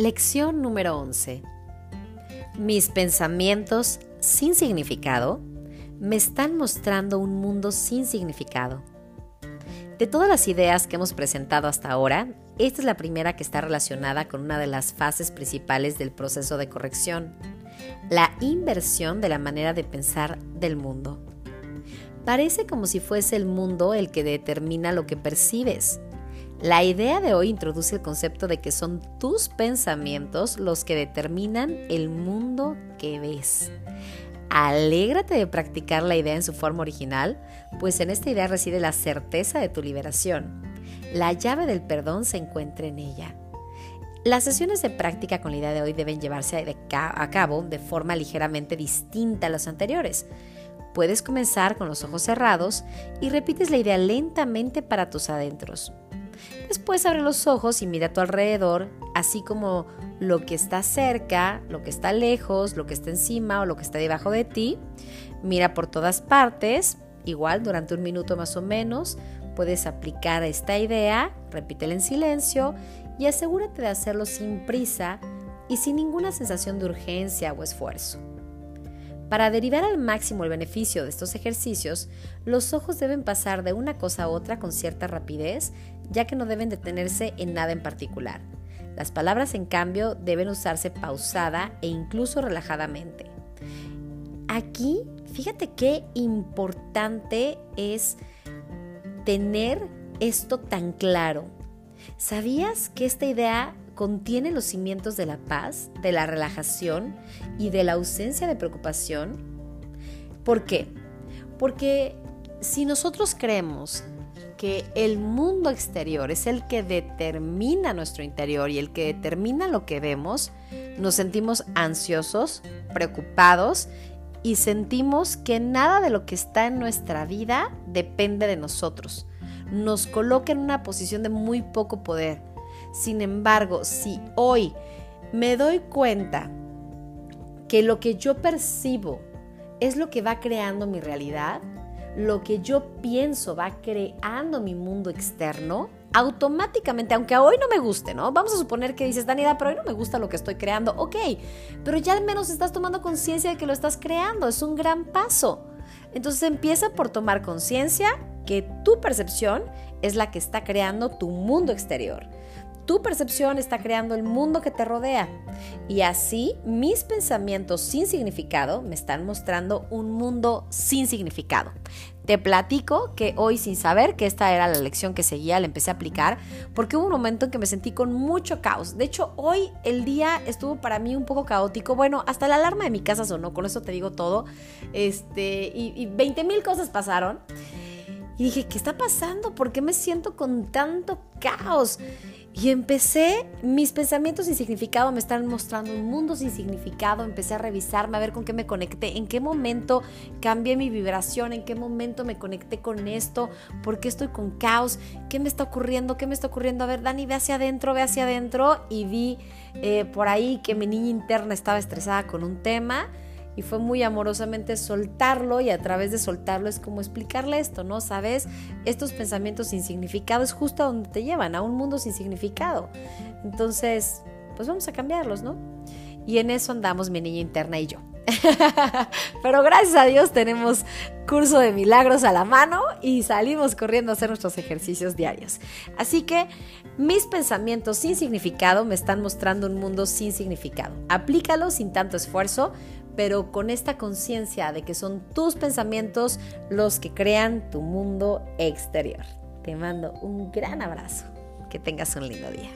Lección número 11. Mis pensamientos sin significado me están mostrando un mundo sin significado. De todas las ideas que hemos presentado hasta ahora, esta es la primera que está relacionada con una de las fases principales del proceso de corrección, la inversión de la manera de pensar del mundo. Parece como si fuese el mundo el que determina lo que percibes, la idea de hoy introduce el concepto de que son tus pensamientos los que determinan el mundo que ves. Alégrate de practicar la idea en su forma original, pues en esta idea reside la certeza de tu liberación. La llave del perdón se encuentra en ella. Las sesiones de práctica con la idea de hoy deben llevarse a cabo de forma ligeramente distinta a las anteriores. Puedes comenzar con los ojos cerrados y repites la idea lentamente para tus adentros. Después abre los ojos y mira a tu alrededor, así como lo que está cerca, lo que está lejos, lo que está encima o lo que está debajo de ti. Mira por todas partes, igual durante un minuto más o menos. Puedes aplicar esta idea, repítela en silencio y asegúrate de hacerlo sin prisa y sin ninguna sensación de urgencia o esfuerzo. Para derivar al máximo el beneficio de estos ejercicios, los ojos deben pasar de una cosa a otra con cierta rapidez, ya que no deben detenerse en nada en particular. Las palabras, en cambio, deben usarse pausada e incluso relajadamente. Aquí, fíjate qué importante es tener esto tan claro. ¿Sabías que esta idea contiene los cimientos de la paz, de la relajación y de la ausencia de preocupación. ¿Por qué? Porque si nosotros creemos que el mundo exterior es el que determina nuestro interior y el que determina lo que vemos, nos sentimos ansiosos, preocupados y sentimos que nada de lo que está en nuestra vida depende de nosotros. Nos coloca en una posición de muy poco poder sin embargo, si hoy me doy cuenta que lo que yo percibo es lo que va creando mi realidad, lo que yo pienso va creando mi mundo externo, automáticamente, aunque hoy no me guste, ¿no? Vamos a suponer que dices, Danida, pero hoy no me gusta lo que estoy creando. Ok, pero ya al menos estás tomando conciencia de que lo estás creando, es un gran paso. Entonces empieza por tomar conciencia que tu percepción es la que está creando tu mundo exterior. Tu percepción está creando el mundo que te rodea. Y así mis pensamientos sin significado me están mostrando un mundo sin significado. Te platico que hoy sin saber que esta era la lección que seguía, la empecé a aplicar porque hubo un momento en que me sentí con mucho caos. De hecho, hoy el día estuvo para mí un poco caótico. Bueno, hasta la alarma de mi casa sonó, con eso te digo todo. Este, y, y 20 mil cosas pasaron. Y dije, ¿qué está pasando? ¿Por qué me siento con tanto caos? Y empecé, mis pensamientos sin significado me están mostrando un mundo sin significado, empecé a revisarme, a ver con qué me conecté, en qué momento cambié mi vibración, en qué momento me conecté con esto, por qué estoy con caos, qué me está ocurriendo, qué me está ocurriendo. A ver, Dani, ve hacia adentro, ve hacia adentro y vi eh, por ahí que mi niña interna estaba estresada con un tema y fue muy amorosamente soltarlo y a través de soltarlo es como explicarle esto, ¿no? Sabes, estos pensamientos sin significado es justo a donde te llevan, a un mundo sin significado. Entonces, pues vamos a cambiarlos, ¿no? Y en eso andamos mi niña interna y yo. Pero gracias a Dios tenemos curso de milagros a la mano y salimos corriendo a hacer nuestros ejercicios diarios. Así que mis pensamientos sin significado me están mostrando un mundo sin significado. Aplícalo sin tanto esfuerzo pero con esta conciencia de que son tus pensamientos los que crean tu mundo exterior. Te mando un gran abrazo. Que tengas un lindo día.